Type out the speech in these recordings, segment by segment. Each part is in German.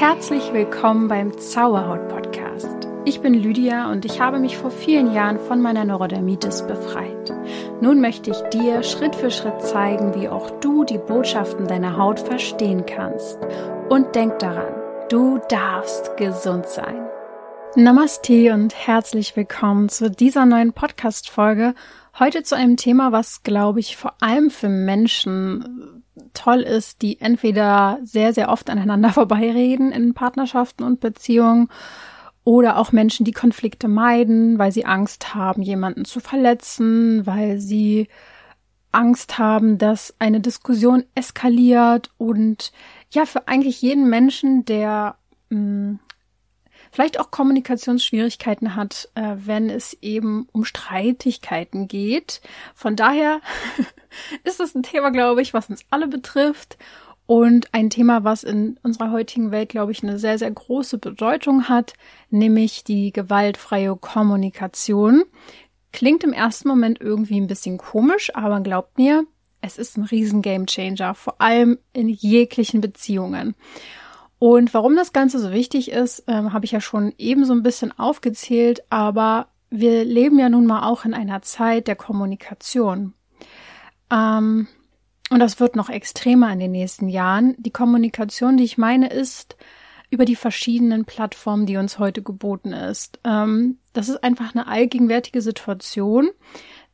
Herzlich willkommen beim Zauberhaut Podcast. Ich bin Lydia und ich habe mich vor vielen Jahren von meiner Neurodermitis befreit. Nun möchte ich dir Schritt für Schritt zeigen, wie auch du die Botschaften deiner Haut verstehen kannst. Und denk daran, du darfst gesund sein. Namaste und herzlich willkommen zu dieser neuen Podcast-Folge. Heute zu einem Thema, was, glaube ich, vor allem für Menschen toll ist, die entweder sehr, sehr oft aneinander vorbeireden in Partnerschaften und Beziehungen oder auch Menschen, die Konflikte meiden, weil sie Angst haben, jemanden zu verletzen, weil sie Angst haben, dass eine Diskussion eskaliert und ja, für eigentlich jeden Menschen, der mh, hm, vielleicht auch Kommunikationsschwierigkeiten hat, äh, wenn es eben um Streitigkeiten geht. Von daher ist es ein Thema, glaube ich, was uns alle betrifft und ein Thema, was in unserer heutigen Welt, glaube ich, eine sehr, sehr große Bedeutung hat, nämlich die gewaltfreie Kommunikation. Klingt im ersten Moment irgendwie ein bisschen komisch, aber glaubt mir, es ist ein riesen Gamechanger, vor allem in jeglichen Beziehungen. Und warum das Ganze so wichtig ist, ähm, habe ich ja schon eben so ein bisschen aufgezählt, aber wir leben ja nun mal auch in einer Zeit der Kommunikation. Ähm, und das wird noch extremer in den nächsten Jahren. Die Kommunikation, die ich meine, ist über die verschiedenen Plattformen, die uns heute geboten ist. Ähm, das ist einfach eine allgegenwärtige Situation,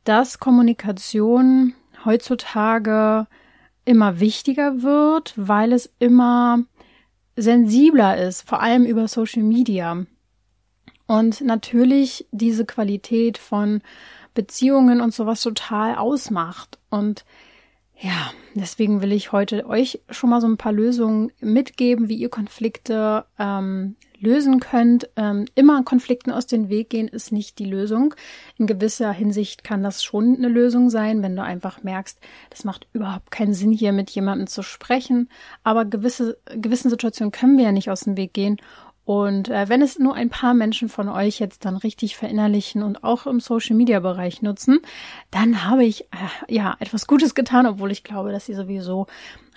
dass Kommunikation heutzutage immer wichtiger wird, weil es immer sensibler ist, vor allem über Social Media. Und natürlich diese Qualität von Beziehungen und sowas total ausmacht. Und ja, deswegen will ich heute euch schon mal so ein paar Lösungen mitgeben, wie ihr Konflikte ähm, lösen könnt. Ähm, immer Konflikten aus dem Weg gehen ist nicht die Lösung. In gewisser Hinsicht kann das schon eine Lösung sein, wenn du einfach merkst, das macht überhaupt keinen Sinn, hier mit jemandem zu sprechen. Aber gewisse, gewissen Situationen können wir ja nicht aus dem Weg gehen. Und äh, wenn es nur ein paar Menschen von euch jetzt dann richtig verinnerlichen und auch im Social-Media-Bereich nutzen, dann habe ich äh, ja etwas Gutes getan, obwohl ich glaube, dass ihr sowieso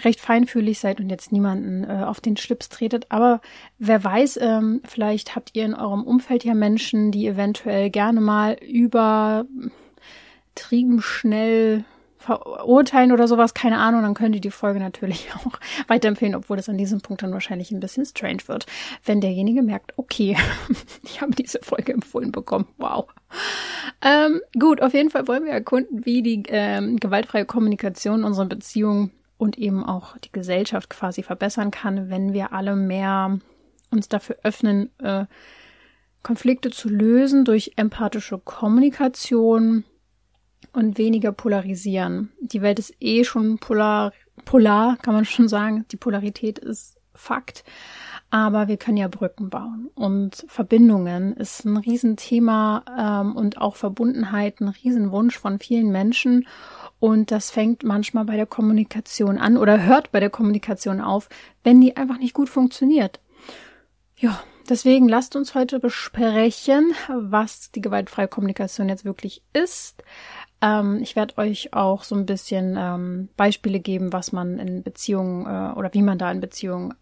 recht feinfühlig seid und jetzt niemanden äh, auf den Schlips tretet. Aber wer weiß, ähm, vielleicht habt ihr in eurem Umfeld ja Menschen, die eventuell gerne mal übertrieben schnell verurteilen oder sowas, keine Ahnung, dann könnt ihr die Folge natürlich auch weiterempfehlen, obwohl das an diesem Punkt dann wahrscheinlich ein bisschen strange wird, wenn derjenige merkt, okay, ich habe diese Folge empfohlen bekommen, wow. Ähm, gut, auf jeden Fall wollen wir erkunden, wie die ähm, gewaltfreie Kommunikation unsere Beziehungen und eben auch die Gesellschaft quasi verbessern kann, wenn wir alle mehr uns dafür öffnen, äh, Konflikte zu lösen durch empathische Kommunikation, und weniger polarisieren. Die Welt ist eh schon polar, polar, kann man schon sagen. Die Polarität ist Fakt. Aber wir können ja Brücken bauen. Und Verbindungen ist ein Riesenthema ähm, und auch Verbundenheit ein Riesenwunsch von vielen Menschen. Und das fängt manchmal bei der Kommunikation an oder hört bei der Kommunikation auf, wenn die einfach nicht gut funktioniert. Ja, deswegen lasst uns heute besprechen, was die gewaltfreie Kommunikation jetzt wirklich ist, ähm, ich werde euch auch so ein bisschen ähm, Beispiele geben, was man in Beziehungen äh, oder wie man da in Beziehungen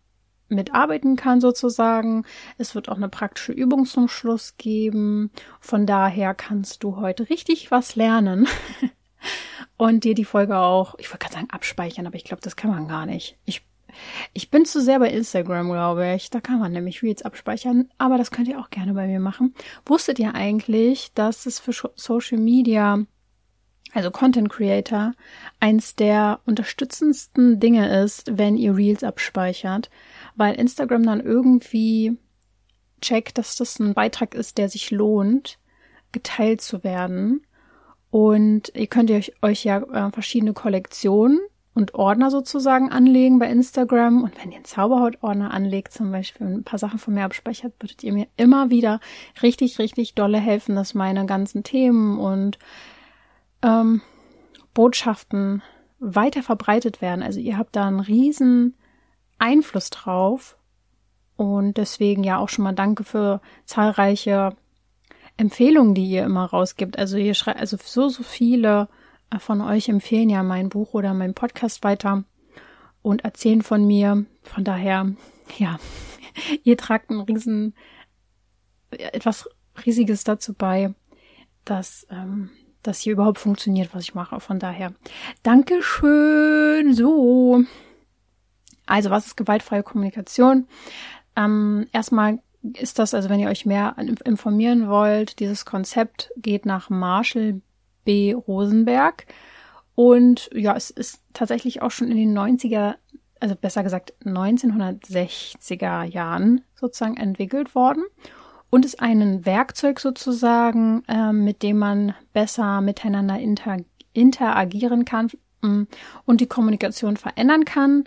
mitarbeiten kann sozusagen. Es wird auch eine praktische Übung zum Schluss geben. Von daher kannst du heute richtig was lernen und dir die Folge auch, ich wollte gerade sagen, abspeichern, aber ich glaube, das kann man gar nicht. Ich ich bin zu sehr bei Instagram, glaube ich. Da kann man nämlich Reels abspeichern, aber das könnt ihr auch gerne bei mir machen. Wusstet ihr eigentlich, dass es für Social Media also Content Creator, eins der unterstützendsten Dinge ist, wenn ihr Reels abspeichert, weil Instagram dann irgendwie checkt, dass das ein Beitrag ist, der sich lohnt, geteilt zu werden. Und ihr könnt euch, euch ja äh, verschiedene Kollektionen und Ordner sozusagen anlegen bei Instagram. Und wenn ihr einen Zauberhaut-Ordner anlegt, zum Beispiel ein paar Sachen von mir abspeichert, würdet ihr mir immer wieder richtig, richtig dolle helfen, dass meine ganzen Themen und ähm, Botschaften weiter verbreitet werden. Also ihr habt da einen riesen Einfluss drauf. Und deswegen ja auch schon mal danke für zahlreiche Empfehlungen, die ihr immer rausgibt. Also ihr schreibt, also so, so viele äh, von euch empfehlen ja mein Buch oder mein Podcast weiter. und erzählen von mir. Von daher, ja, ihr tragt ein riesen, etwas Riesiges dazu bei, dass ähm, das hier überhaupt funktioniert, was ich mache. Von daher, Dankeschön. So. Also, was ist gewaltfreie Kommunikation? Ähm, erstmal ist das, also wenn ihr euch mehr informieren wollt, dieses Konzept geht nach Marshall B. Rosenberg. Und ja, es ist tatsächlich auch schon in den 90er, also besser gesagt 1960er Jahren sozusagen entwickelt worden und ist ein Werkzeug sozusagen, äh, mit dem man besser miteinander inter interagieren kann mm, und die Kommunikation verändern kann.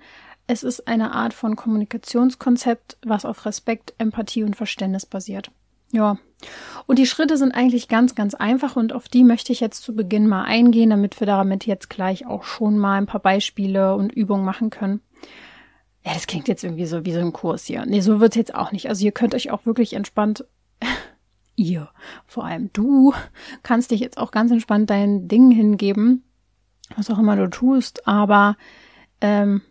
Es ist eine Art von Kommunikationskonzept, was auf Respekt, Empathie und Verständnis basiert. Ja. Und die Schritte sind eigentlich ganz, ganz einfach und auf die möchte ich jetzt zu Beginn mal eingehen, damit wir damit jetzt gleich auch schon mal ein paar Beispiele und Übungen machen können. Ja, das klingt jetzt irgendwie so wie so ein Kurs hier. Nee, so wird's jetzt auch nicht. Also ihr könnt euch auch wirklich entspannt, ihr, vor allem du, kannst dich jetzt auch ganz entspannt deinen Dingen hingeben, was auch immer du tust, aber ähm,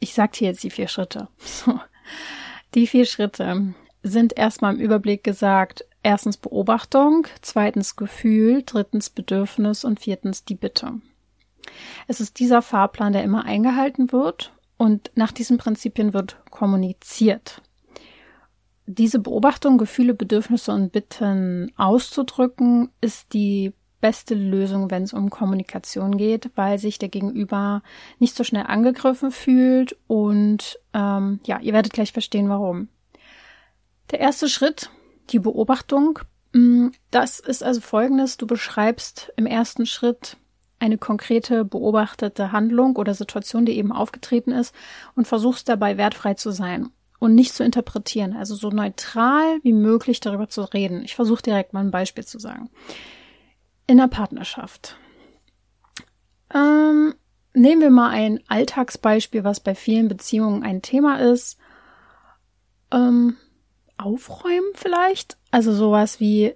ich sag dir jetzt die vier Schritte. So. Die vier Schritte sind erstmal im Überblick gesagt, erstens Beobachtung, zweitens Gefühl, drittens Bedürfnis und viertens die Bitte. Es ist dieser Fahrplan, der immer eingehalten wird und nach diesen Prinzipien wird kommuniziert. Diese Beobachtung, Gefühle, Bedürfnisse und Bitten auszudrücken, ist die beste Lösung, wenn es um Kommunikation geht, weil sich der Gegenüber nicht so schnell angegriffen fühlt und ähm, ja, ihr werdet gleich verstehen, warum. Der erste Schritt, die Beobachtung, mm, das ist also folgendes. Du beschreibst im ersten Schritt eine konkrete beobachtete Handlung oder Situation, die eben aufgetreten ist und versuchst dabei wertfrei zu sein und nicht zu interpretieren, also so neutral wie möglich darüber zu reden. Ich versuche direkt mal ein Beispiel zu sagen. In der Partnerschaft. Ähm, nehmen wir mal ein Alltagsbeispiel, was bei vielen Beziehungen ein Thema ist. Ähm, aufräumen vielleicht. Also sowas wie,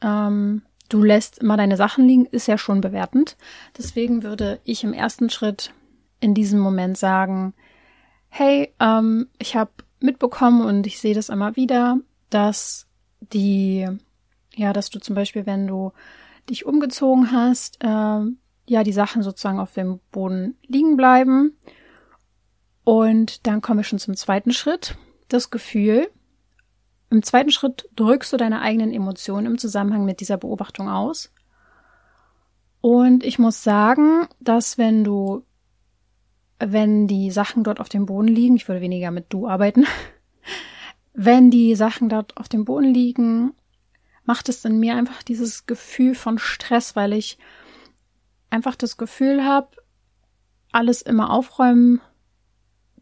ähm, du lässt immer deine Sachen liegen, ist ja schon bewertend. Deswegen würde ich im ersten Schritt in diesem Moment sagen, hey, ähm, ich habe mitbekommen und ich sehe das immer wieder, dass die, ja, dass du zum Beispiel, wenn du dich umgezogen hast, äh, ja, die Sachen sozusagen auf dem Boden liegen bleiben. Und dann komme ich schon zum zweiten Schritt, das Gefühl. Im zweiten Schritt drückst du deine eigenen Emotionen im Zusammenhang mit dieser Beobachtung aus. Und ich muss sagen, dass wenn du, wenn die Sachen dort auf dem Boden liegen, ich würde weniger mit du arbeiten, wenn die Sachen dort auf dem Boden liegen, macht es in mir einfach dieses Gefühl von Stress, weil ich einfach das Gefühl habe, alles immer aufräumen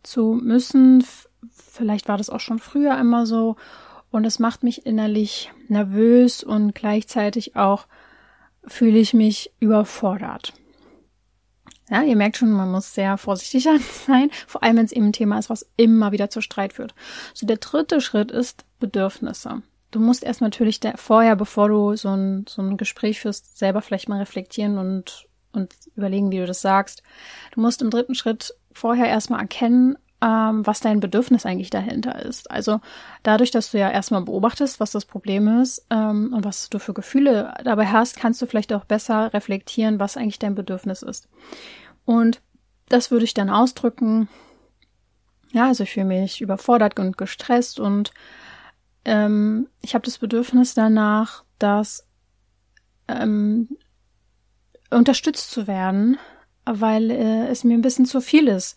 zu müssen. Vielleicht war das auch schon früher immer so und es macht mich innerlich nervös und gleichzeitig auch fühle ich mich überfordert. Ja, ihr merkt schon, man muss sehr vorsichtig sein, vor allem wenn es eben ein Thema ist, was immer wieder zu Streit führt. So der dritte Schritt ist Bedürfnisse. Du musst erst natürlich der, vorher, bevor du so ein, so ein Gespräch führst, selber vielleicht mal reflektieren und, und überlegen, wie du das sagst. Du musst im dritten Schritt vorher erstmal erkennen, ähm, was dein Bedürfnis eigentlich dahinter ist. Also dadurch, dass du ja erstmal beobachtest, was das Problem ist ähm, und was du für Gefühle dabei hast, kannst du vielleicht auch besser reflektieren, was eigentlich dein Bedürfnis ist. Und das würde ich dann ausdrücken. Ja, also ich fühle mich überfordert und gestresst und ähm, ich habe das Bedürfnis danach, dass ähm, unterstützt zu werden, weil äh, es mir ein bisschen zu viel ist.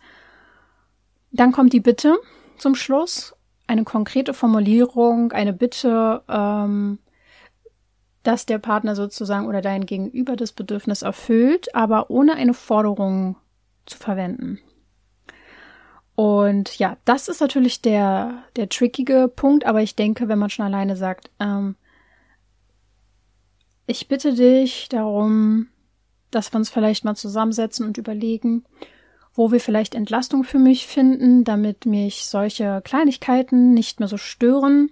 Dann kommt die Bitte zum Schluss, eine konkrete Formulierung, eine Bitte, ähm, dass der Partner sozusagen oder dein Gegenüber das Bedürfnis erfüllt, aber ohne eine Forderung zu verwenden. Und ja, das ist natürlich der, der trickige Punkt, aber ich denke, wenn man schon alleine sagt, ähm, ich bitte dich darum, dass wir uns vielleicht mal zusammensetzen und überlegen, wo wir vielleicht Entlastung für mich finden, damit mich solche Kleinigkeiten nicht mehr so stören.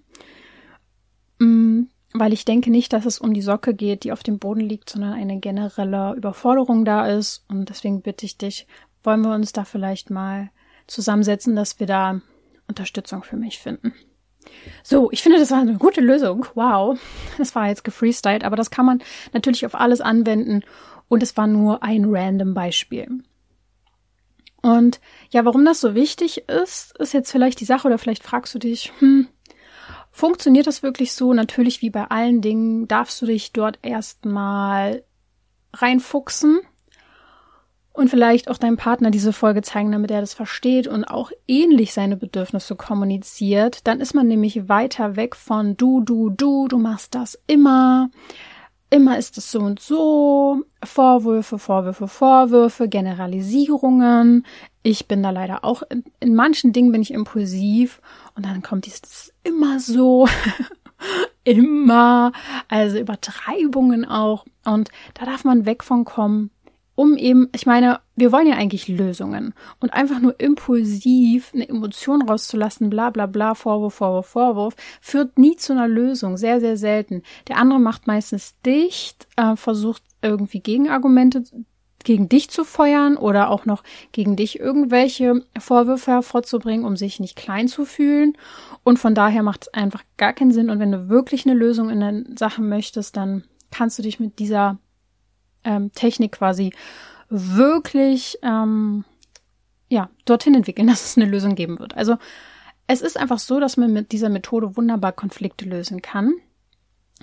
Mm, weil ich denke nicht, dass es um die Socke geht, die auf dem Boden liegt, sondern eine generelle Überforderung da ist. Und deswegen bitte ich dich, wollen wir uns da vielleicht mal zusammensetzen, dass wir da Unterstützung für mich finden. So, ich finde, das war eine gute Lösung. Wow. Das war jetzt gefreestylt, aber das kann man natürlich auf alles anwenden und es war nur ein random Beispiel. Und ja, warum das so wichtig ist, ist jetzt vielleicht die Sache oder vielleicht fragst du dich, hm, funktioniert das wirklich so? Natürlich wie bei allen Dingen darfst du dich dort erstmal reinfuchsen und vielleicht auch deinem Partner diese Folge zeigen, damit er das versteht und auch ähnlich seine Bedürfnisse kommuniziert. Dann ist man nämlich weiter weg von du, du, du, du machst das immer. Immer ist es so und so. Vorwürfe, Vorwürfe, Vorwürfe, Generalisierungen. Ich bin da leider auch, in, in manchen Dingen bin ich impulsiv und dann kommt dieses immer so. immer. Also Übertreibungen auch. Und da darf man weg von kommen um eben, ich meine, wir wollen ja eigentlich Lösungen und einfach nur impulsiv eine Emotion rauszulassen, bla bla bla, Vorwurf, Vorwurf, Vorwurf, führt nie zu einer Lösung, sehr, sehr selten. Der andere macht meistens dicht, äh, versucht irgendwie Gegenargumente gegen dich zu feuern oder auch noch gegen dich irgendwelche Vorwürfe hervorzubringen, um sich nicht klein zu fühlen. Und von daher macht es einfach gar keinen Sinn. Und wenn du wirklich eine Lösung in der Sache möchtest, dann kannst du dich mit dieser ähm, Technik quasi wirklich ähm, ja dorthin entwickeln, dass es eine Lösung geben wird. Also es ist einfach so, dass man mit dieser Methode wunderbar Konflikte lösen kann.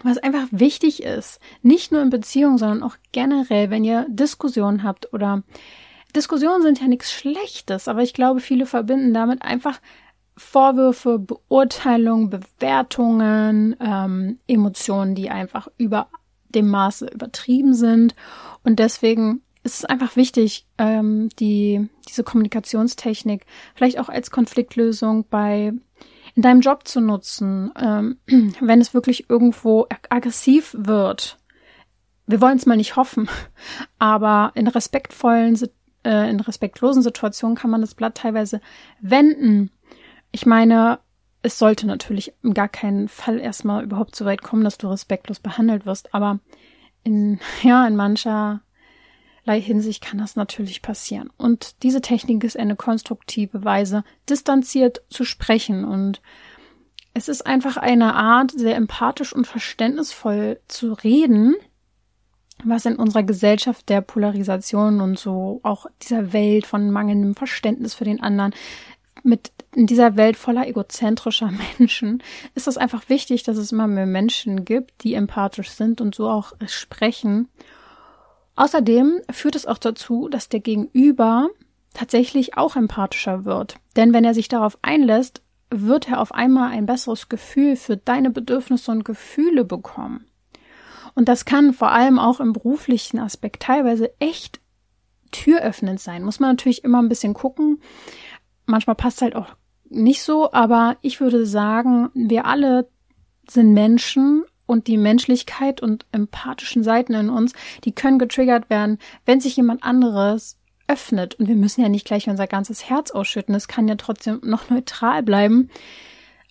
Was einfach wichtig ist, nicht nur in Beziehungen, sondern auch generell, wenn ihr Diskussionen habt oder Diskussionen sind ja nichts Schlechtes, aber ich glaube, viele verbinden damit einfach Vorwürfe, Beurteilungen, Bewertungen, ähm, Emotionen, die einfach über dem Maße übertrieben sind. Und deswegen ist es einfach wichtig, ähm, die, diese Kommunikationstechnik vielleicht auch als Konfliktlösung bei in deinem Job zu nutzen, ähm, wenn es wirklich irgendwo aggressiv wird. Wir wollen es mal nicht hoffen, aber in respektvollen, äh, in respektlosen Situationen kann man das Blatt teilweise wenden. Ich meine, es sollte natürlich in gar keinen Fall erstmal überhaupt so weit kommen, dass du respektlos behandelt wirst, aber in, ja, in mancher Hinsicht kann das natürlich passieren. Und diese Technik ist eine konstruktive Weise, distanziert zu sprechen. Und es ist einfach eine Art, sehr empathisch und verständnisvoll zu reden, was in unserer Gesellschaft der Polarisation und so auch dieser Welt von mangelndem Verständnis für den anderen mit in dieser Welt voller egozentrischer Menschen ist es einfach wichtig, dass es immer mehr Menschen gibt, die empathisch sind und so auch sprechen. Außerdem führt es auch dazu, dass der Gegenüber tatsächlich auch empathischer wird. Denn wenn er sich darauf einlässt, wird er auf einmal ein besseres Gefühl für deine Bedürfnisse und Gefühle bekommen. Und das kann vor allem auch im beruflichen Aspekt teilweise echt türöffnend sein. Muss man natürlich immer ein bisschen gucken manchmal passt halt auch nicht so, aber ich würde sagen, wir alle sind Menschen und die Menschlichkeit und empathischen Seiten in uns, die können getriggert werden, wenn sich jemand anderes öffnet. Und wir müssen ja nicht gleich unser ganzes Herz ausschütten. Es kann ja trotzdem noch neutral bleiben.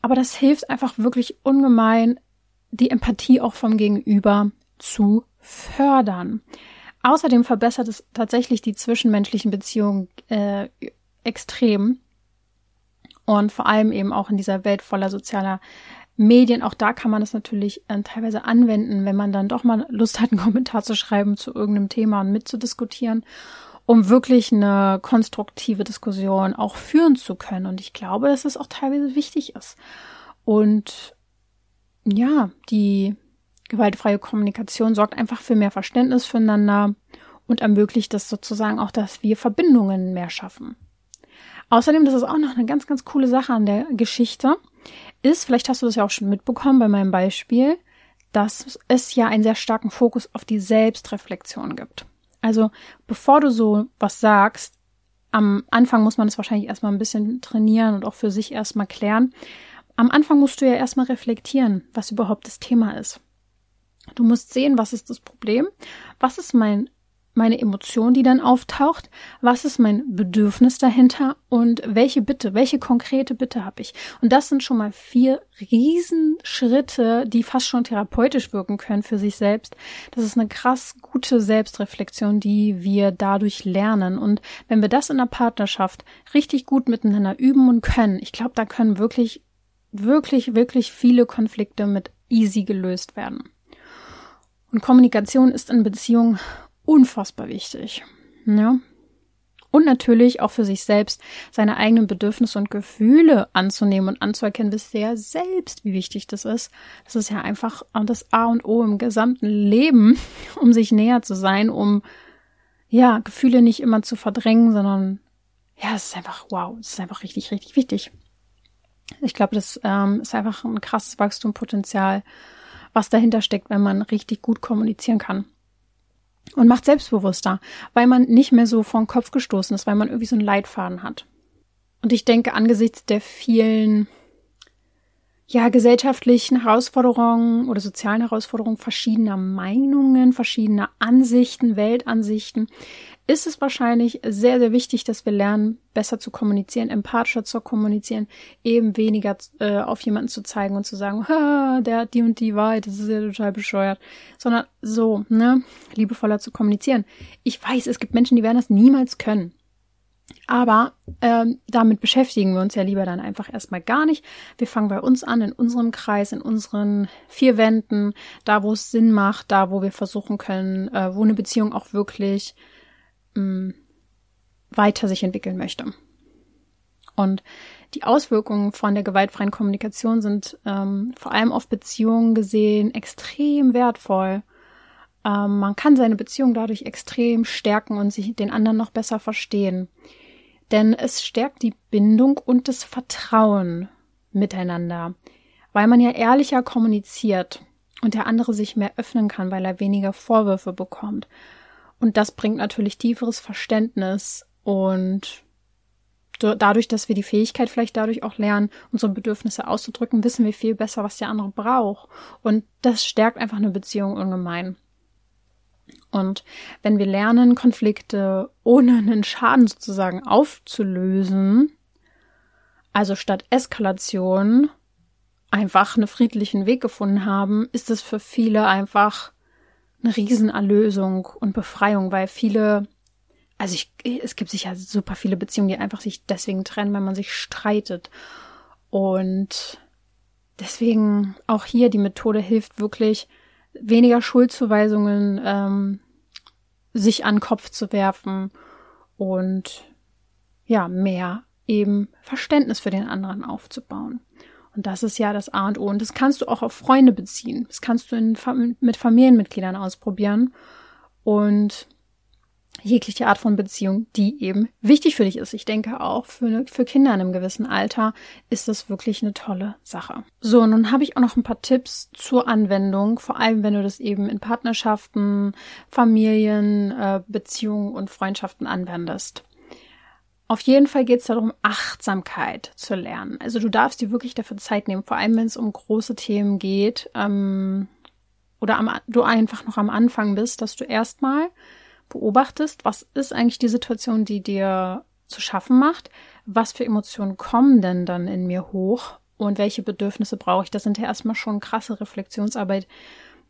Aber das hilft einfach wirklich ungemein, die Empathie auch vom Gegenüber zu fördern. Außerdem verbessert es tatsächlich die zwischenmenschlichen Beziehungen äh, extrem. Und vor allem eben auch in dieser Welt voller sozialer Medien, auch da kann man das natürlich äh, teilweise anwenden, wenn man dann doch mal Lust hat, einen Kommentar zu schreiben zu irgendeinem Thema und mitzudiskutieren, um wirklich eine konstruktive Diskussion auch führen zu können. Und ich glaube, dass es auch teilweise wichtig ist. Und ja, die gewaltfreie Kommunikation sorgt einfach für mehr Verständnis füreinander und ermöglicht es sozusagen auch, dass wir Verbindungen mehr schaffen. Außerdem, das ist auch noch eine ganz, ganz coole Sache an der Geschichte, ist, vielleicht hast du das ja auch schon mitbekommen bei meinem Beispiel, dass es ja einen sehr starken Fokus auf die Selbstreflexion gibt. Also bevor du so was sagst, am Anfang muss man es wahrscheinlich erstmal ein bisschen trainieren und auch für sich erstmal klären. Am Anfang musst du ja erstmal reflektieren, was überhaupt das Thema ist. Du musst sehen, was ist das Problem, was ist mein meine Emotion, die dann auftaucht? Was ist mein Bedürfnis dahinter? Und welche Bitte, welche konkrete Bitte habe ich? Und das sind schon mal vier Riesenschritte, die fast schon therapeutisch wirken können für sich selbst. Das ist eine krass gute Selbstreflexion, die wir dadurch lernen. Und wenn wir das in der Partnerschaft richtig gut miteinander üben und können, ich glaube, da können wirklich, wirklich, wirklich viele Konflikte mit easy gelöst werden. Und Kommunikation ist in Beziehungen unfassbar wichtig. Ja. Und natürlich auch für sich selbst seine eigenen Bedürfnisse und Gefühle anzunehmen und anzuerkennen, bis sehr selbst, wie wichtig das ist. Das ist ja einfach das A und O im gesamten Leben, um sich näher zu sein, um ja, Gefühle nicht immer zu verdrängen, sondern ja, es ist einfach wow, es ist einfach richtig, richtig wichtig. Ich glaube, das ähm, ist einfach ein krasses Wachstumspotenzial, was dahinter steckt, wenn man richtig gut kommunizieren kann und macht selbstbewusster, weil man nicht mehr so vor den Kopf gestoßen ist, weil man irgendwie so einen Leitfaden hat. Und ich denke, angesichts der vielen ja, gesellschaftlichen Herausforderungen oder sozialen Herausforderungen verschiedener Meinungen, verschiedener Ansichten, Weltansichten, ist es wahrscheinlich sehr, sehr wichtig, dass wir lernen, besser zu kommunizieren, empathischer zu kommunizieren, eben weniger äh, auf jemanden zu zeigen und zu sagen, der hat die und die Wahrheit, das ist ja total bescheuert, sondern so, ne, liebevoller zu kommunizieren. Ich weiß, es gibt Menschen, die werden das niemals können. Aber ähm, damit beschäftigen wir uns ja lieber dann einfach erstmal gar nicht. Wir fangen bei uns an, in unserem Kreis, in unseren vier Wänden, da wo es Sinn macht, da wo wir versuchen können, äh, wo eine Beziehung auch wirklich mh, weiter sich entwickeln möchte. Und die Auswirkungen von der gewaltfreien Kommunikation sind ähm, vor allem auf Beziehungen gesehen extrem wertvoll. Ähm, man kann seine Beziehung dadurch extrem stärken und sich den anderen noch besser verstehen. Denn es stärkt die Bindung und das Vertrauen miteinander, weil man ja ehrlicher kommuniziert und der andere sich mehr öffnen kann, weil er weniger Vorwürfe bekommt. Und das bringt natürlich tieferes Verständnis und dadurch, dass wir die Fähigkeit vielleicht dadurch auch lernen, unsere Bedürfnisse auszudrücken, wissen wir viel besser, was der andere braucht. Und das stärkt einfach eine Beziehung ungemein. Und wenn wir lernen, Konflikte ohne einen Schaden sozusagen aufzulösen, also statt Eskalation einfach einen friedlichen Weg gefunden haben, ist es für viele einfach eine Riesenerlösung und Befreiung, weil viele, also ich, es gibt sicher super viele Beziehungen, die einfach sich deswegen trennen, weil man sich streitet. Und deswegen auch hier die Methode hilft wirklich, weniger Schuldzuweisungen ähm, sich an Kopf zu werfen und ja, mehr eben Verständnis für den anderen aufzubauen. Und das ist ja das A und O. Und das kannst du auch auf Freunde beziehen. Das kannst du in, mit Familienmitgliedern ausprobieren. Und jegliche Art von Beziehung, die eben wichtig für dich ist. Ich denke auch für, für Kinder in einem gewissen Alter ist das wirklich eine tolle Sache. So, nun habe ich auch noch ein paar Tipps zur Anwendung, vor allem wenn du das eben in Partnerschaften, Familien, äh, Beziehungen und Freundschaften anwendest. Auf jeden Fall geht es darum, Achtsamkeit zu lernen. Also du darfst dir wirklich dafür Zeit nehmen, vor allem wenn es um große Themen geht ähm, oder am, du einfach noch am Anfang bist, dass du erstmal beobachtest, was ist eigentlich die Situation, die dir zu schaffen macht, was für Emotionen kommen denn dann in mir hoch und welche Bedürfnisse brauche ich. Das sind ja erstmal schon krasse Reflexionsarbeit,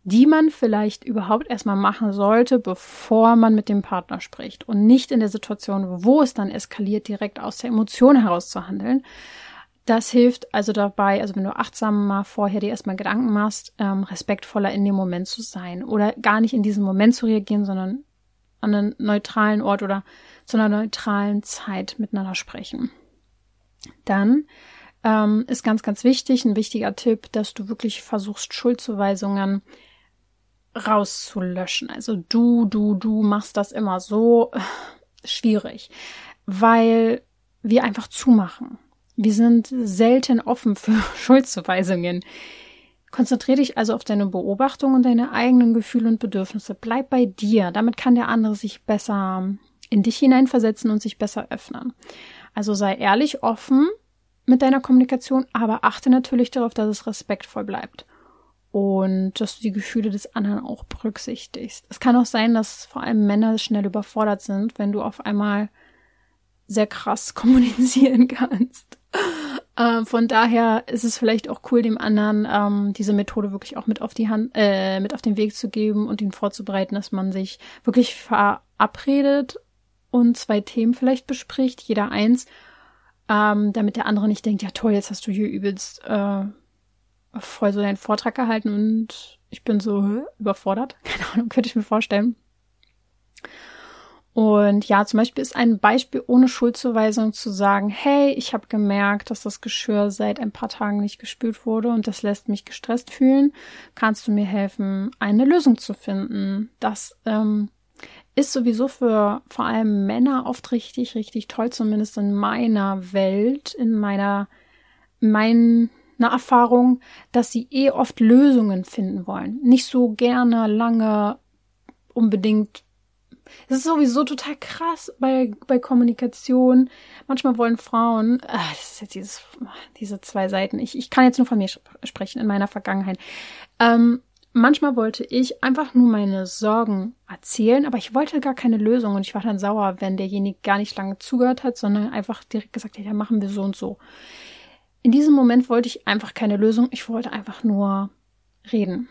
die man vielleicht überhaupt erstmal machen sollte, bevor man mit dem Partner spricht und nicht in der Situation, wo es dann eskaliert, direkt aus der Emotion heraus zu handeln. Das hilft also dabei, also wenn du achtsam mal vorher dir erstmal Gedanken machst, ähm, respektvoller in dem Moment zu sein oder gar nicht in diesem Moment zu reagieren, sondern an einen neutralen Ort oder zu einer neutralen Zeit miteinander sprechen. Dann ähm, ist ganz, ganz wichtig, ein wichtiger Tipp, dass du wirklich versuchst, Schuldzuweisungen rauszulöschen. Also du, du, du machst das immer so schwierig, weil wir einfach zumachen. Wir sind selten offen für Schuldzuweisungen. Konzentriere dich also auf deine Beobachtung und deine eigenen Gefühle und Bedürfnisse. Bleib bei dir. Damit kann der andere sich besser in dich hineinversetzen und sich besser öffnen. Also sei ehrlich, offen mit deiner Kommunikation, aber achte natürlich darauf, dass es respektvoll bleibt. und dass du die Gefühle des anderen auch berücksichtigst. Es kann auch sein, dass vor allem Männer schnell überfordert sind, wenn du auf einmal sehr krass kommunizieren kannst. Äh, von daher ist es vielleicht auch cool, dem anderen ähm, diese Methode wirklich auch mit auf die Hand, äh, mit auf den Weg zu geben und ihn vorzubereiten, dass man sich wirklich verabredet und zwei Themen vielleicht bespricht, jeder eins, ähm, damit der andere nicht denkt, ja toll, jetzt hast du hier übelst äh, voll so deinen Vortrag gehalten und ich bin so überfordert. Keine Ahnung, könnte ich mir vorstellen. Und ja, zum Beispiel ist ein Beispiel ohne Schuldzuweisung zu sagen, hey, ich habe gemerkt, dass das Geschirr seit ein paar Tagen nicht gespült wurde und das lässt mich gestresst fühlen. Kannst du mir helfen, eine Lösung zu finden? Das ähm, ist sowieso für vor allem Männer oft richtig, richtig toll, zumindest in meiner Welt, in meiner, meiner Erfahrung, dass sie eh oft Lösungen finden wollen. Nicht so gerne lange unbedingt das ist sowieso total krass bei, bei Kommunikation. Manchmal wollen Frauen, ach, das ist jetzt dieses, diese zwei Seiten. Ich, ich kann jetzt nur von mir sprechen in meiner Vergangenheit. Ähm, manchmal wollte ich einfach nur meine Sorgen erzählen, aber ich wollte gar keine Lösung und ich war dann sauer, wenn derjenige gar nicht lange zugehört hat, sondern einfach direkt gesagt hat, ja, machen wir so und so. In diesem Moment wollte ich einfach keine Lösung, ich wollte einfach nur reden.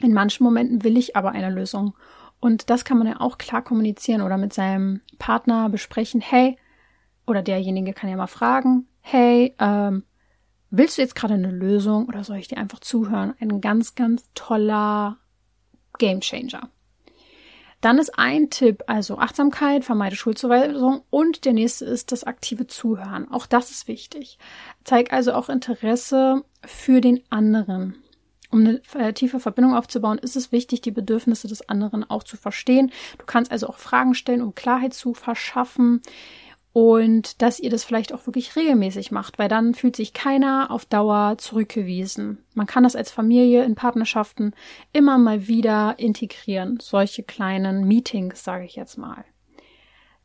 In manchen Momenten will ich aber eine Lösung. Und das kann man ja auch klar kommunizieren oder mit seinem Partner besprechen. Hey, oder derjenige kann ja mal fragen, hey, ähm, willst du jetzt gerade eine Lösung oder soll ich dir einfach zuhören? Ein ganz, ganz toller Gamechanger. Dann ist ein Tipp, also Achtsamkeit, vermeide Schuldzuweisung und der nächste ist das aktive Zuhören. Auch das ist wichtig. Zeig also auch Interesse für den anderen. Um eine äh, tiefe Verbindung aufzubauen, ist es wichtig, die Bedürfnisse des anderen auch zu verstehen. Du kannst also auch Fragen stellen, um Klarheit zu verschaffen und dass ihr das vielleicht auch wirklich regelmäßig macht, weil dann fühlt sich keiner auf Dauer zurückgewiesen. Man kann das als Familie in Partnerschaften immer mal wieder integrieren, solche kleinen Meetings, sage ich jetzt mal.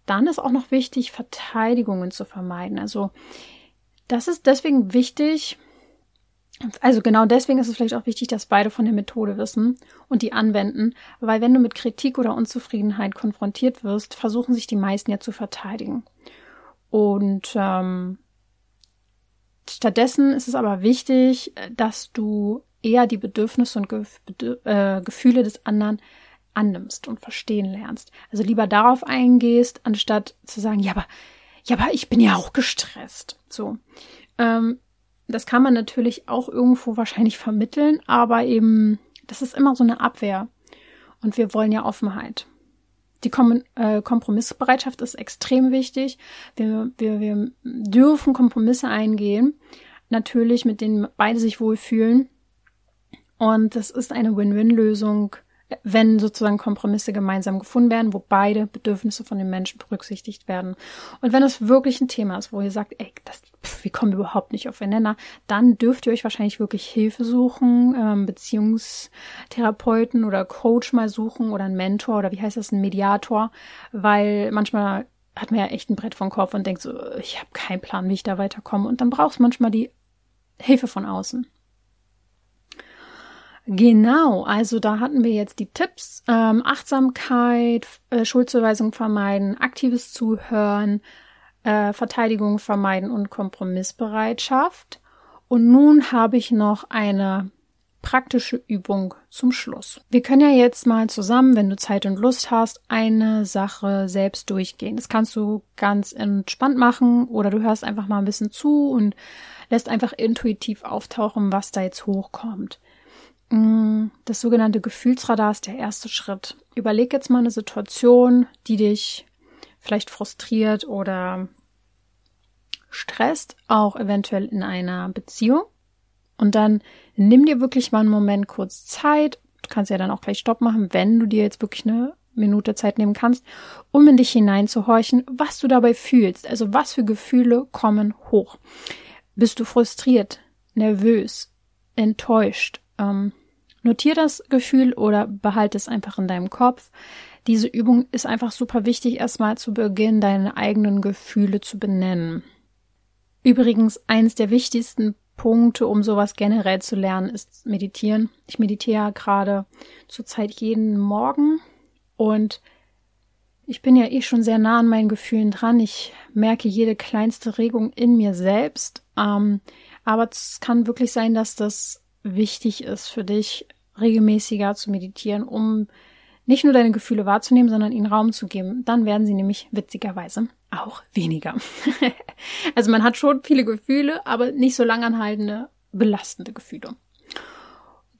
Dann ist auch noch wichtig, Verteidigungen zu vermeiden. Also das ist deswegen wichtig, also genau deswegen ist es vielleicht auch wichtig, dass beide von der Methode wissen und die anwenden, weil wenn du mit Kritik oder Unzufriedenheit konfrontiert wirst, versuchen sich die meisten ja zu verteidigen. Und ähm, stattdessen ist es aber wichtig, dass du eher die Bedürfnisse und Gef äh, Gefühle des anderen annimmst und verstehen lernst. Also lieber darauf eingehst, anstatt zu sagen, ja, aber ja, aber ich bin ja auch gestresst. So. Ähm, das kann man natürlich auch irgendwo wahrscheinlich vermitteln, aber eben, das ist immer so eine Abwehr. Und wir wollen ja Offenheit. Die Kom äh, Kompromissbereitschaft ist extrem wichtig. Wir, wir, wir dürfen Kompromisse eingehen, natürlich mit denen beide sich wohlfühlen. Und das ist eine Win-Win-Lösung wenn sozusagen Kompromisse gemeinsam gefunden werden, wo beide Bedürfnisse von den Menschen berücksichtigt werden. Und wenn es wirklich ein Thema ist, wo ihr sagt, ey, das, pff, wir kommen überhaupt nicht aufeinander, dann dürft ihr euch wahrscheinlich wirklich Hilfe suchen, ähm, Beziehungstherapeuten oder Coach mal suchen oder einen Mentor oder wie heißt das, ein Mediator, weil manchmal hat man ja echt ein Brett vom Kopf und denkt so, ich habe keinen Plan, wie ich da weiterkomme. Und dann brauchst manchmal die Hilfe von außen. Genau, also da hatten wir jetzt die Tipps. Ähm, Achtsamkeit, äh, Schuldzuweisung vermeiden, aktives Zuhören, äh, Verteidigung vermeiden und Kompromissbereitschaft. Und nun habe ich noch eine praktische Übung zum Schluss. Wir können ja jetzt mal zusammen, wenn du Zeit und Lust hast, eine Sache selbst durchgehen. Das kannst du ganz entspannt machen oder du hörst einfach mal ein bisschen zu und lässt einfach intuitiv auftauchen, was da jetzt hochkommt. Mm, das sogenannte Gefühlsradar ist der erste Schritt. Überleg jetzt mal eine Situation, die dich vielleicht frustriert oder stresst, auch eventuell in einer Beziehung. Und dann nimm dir wirklich mal einen Moment kurz Zeit. Du kannst ja dann auch gleich Stopp machen, wenn du dir jetzt wirklich eine Minute Zeit nehmen kannst, um in dich hineinzuhorchen, was du dabei fühlst. Also was für Gefühle kommen hoch. Bist du frustriert, nervös, enttäuscht, ähm, Notier das Gefühl oder behalte es einfach in deinem Kopf. Diese Übung ist einfach super wichtig, erstmal zu Beginn deine eigenen Gefühle zu benennen. Übrigens, eins der wichtigsten Punkte, um sowas generell zu lernen, ist meditieren. Ich meditiere gerade zurzeit jeden Morgen und ich bin ja eh schon sehr nah an meinen Gefühlen dran. Ich merke jede kleinste Regung in mir selbst. Ähm, aber es kann wirklich sein, dass das wichtig ist für dich, regelmäßiger zu meditieren, um nicht nur deine Gefühle wahrzunehmen, sondern ihnen Raum zu geben. Dann werden sie nämlich witzigerweise auch weniger. also man hat schon viele Gefühle, aber nicht so langanhaltende, belastende Gefühle.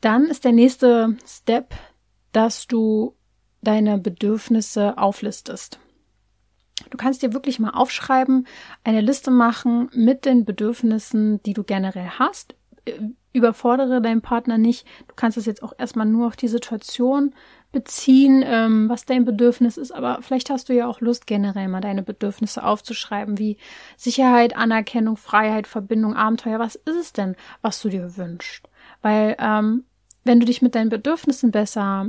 Dann ist der nächste Step, dass du deine Bedürfnisse auflistest. Du kannst dir wirklich mal aufschreiben, eine Liste machen mit den Bedürfnissen, die du generell hast. Überfordere deinen Partner nicht. Du kannst es jetzt auch erstmal nur auf die Situation beziehen, ähm, was dein Bedürfnis ist, aber vielleicht hast du ja auch Lust, generell mal deine Bedürfnisse aufzuschreiben, wie Sicherheit, Anerkennung, Freiheit, Verbindung, Abenteuer. Was ist es denn, was du dir wünschst? Weil ähm, wenn du dich mit deinen Bedürfnissen besser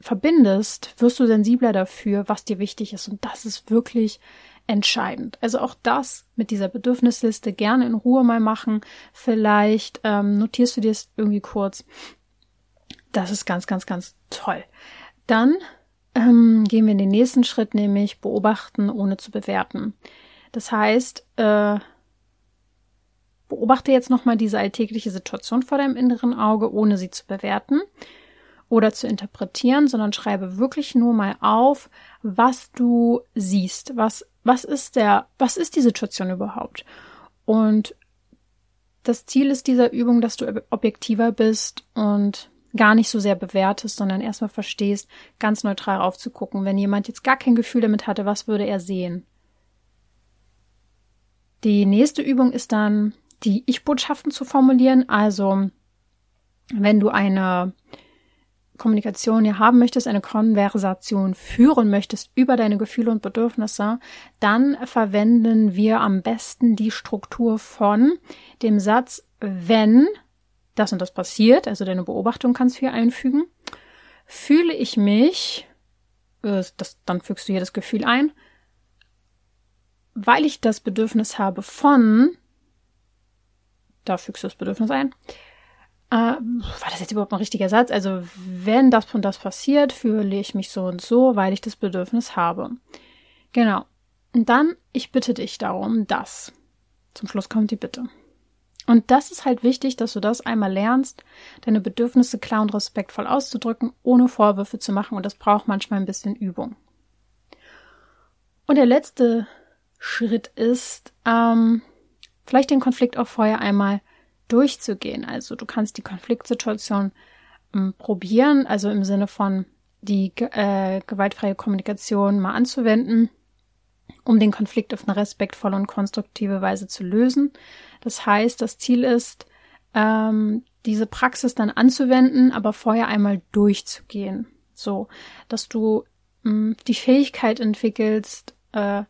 verbindest, wirst du sensibler dafür, was dir wichtig ist. Und das ist wirklich entscheidend. Also auch das mit dieser Bedürfnisliste gerne in Ruhe mal machen. Vielleicht ähm, notierst du dir es irgendwie kurz. Das ist ganz, ganz, ganz toll. Dann ähm, gehen wir in den nächsten Schritt, nämlich beobachten, ohne zu bewerten. Das heißt, äh, beobachte jetzt nochmal diese alltägliche Situation vor deinem inneren Auge, ohne sie zu bewerten oder zu interpretieren, sondern schreibe wirklich nur mal auf, was du siehst. Was, was ist der, was ist die Situation überhaupt? Und das Ziel ist dieser Übung, dass du objektiver bist und gar nicht so sehr bewertest, sondern erstmal verstehst, ganz neutral aufzugucken. Wenn jemand jetzt gar kein Gefühl damit hatte, was würde er sehen? Die nächste Übung ist dann, die Ich-Botschaften zu formulieren. Also, wenn du eine Kommunikation ja haben möchtest, eine Konversation führen möchtest über deine Gefühle und Bedürfnisse, dann verwenden wir am besten die Struktur von dem Satz, wenn das und das passiert, also deine Beobachtung kannst du hier einfügen, fühle ich mich, äh, das, dann fügst du hier das Gefühl ein, weil ich das Bedürfnis habe von, da fügst du das Bedürfnis ein, äh, war das jetzt überhaupt ein richtiger Satz? Also, wenn das und das passiert, fühle ich mich so und so, weil ich das Bedürfnis habe. Genau. Und dann, ich bitte dich darum, dass. Zum Schluss kommt die Bitte. Und das ist halt wichtig, dass du das einmal lernst, deine Bedürfnisse klar und respektvoll auszudrücken, ohne Vorwürfe zu machen. Und das braucht manchmal ein bisschen Übung. Und der letzte Schritt ist, ähm, vielleicht den Konflikt auch vorher einmal durchzugehen. Also du kannst die Konfliktsituation ähm, probieren, also im Sinne von die äh, gewaltfreie Kommunikation mal anzuwenden, um den Konflikt auf eine respektvolle und konstruktive Weise zu lösen. Das heißt, das Ziel ist, ähm, diese Praxis dann anzuwenden, aber vorher einmal durchzugehen. So, dass du mh, die Fähigkeit entwickelst, äh,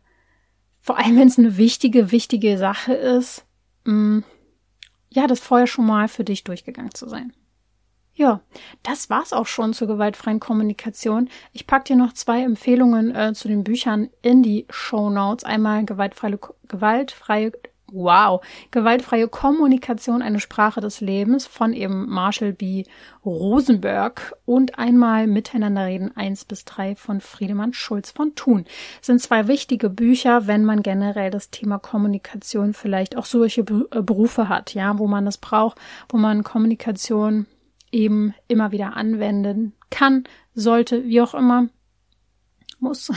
vor allem wenn es eine wichtige, wichtige Sache ist, mh, ja, das vorher schon mal für dich durchgegangen zu sein. Ja, das war's auch schon zur gewaltfreien Kommunikation. Ich pack dir noch zwei Empfehlungen äh, zu den Büchern in die Show Notes. Einmal gewaltfreie, gewaltfreie Wow. Gewaltfreie Kommunikation, eine Sprache des Lebens von eben Marshall B. Rosenberg und einmal Miteinander reden eins bis drei von Friedemann Schulz von Thun. Das sind zwei wichtige Bücher, wenn man generell das Thema Kommunikation vielleicht auch solche äh, Berufe hat, ja, wo man das braucht, wo man Kommunikation eben immer wieder anwenden kann, sollte, wie auch immer muss.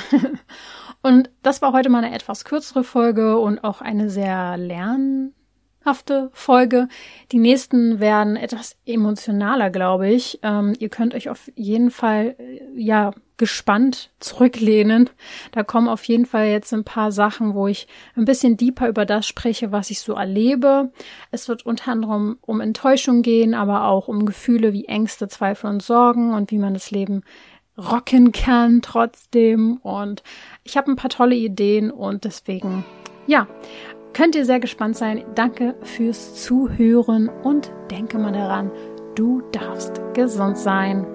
und das war heute mal eine etwas kürzere Folge und auch eine sehr lernhafte Folge. Die nächsten werden etwas emotionaler, glaube ich. Ähm, ihr könnt euch auf jeden Fall, äh, ja, gespannt zurücklehnen. Da kommen auf jeden Fall jetzt ein paar Sachen, wo ich ein bisschen deeper über das spreche, was ich so erlebe. Es wird unter anderem um Enttäuschung gehen, aber auch um Gefühle wie Ängste, Zweifel und Sorgen und wie man das Leben rocken kann trotzdem. Und ich habe ein paar tolle Ideen und deswegen, ja, könnt ihr sehr gespannt sein. Danke fürs Zuhören und denke mal daran, du darfst gesund sein.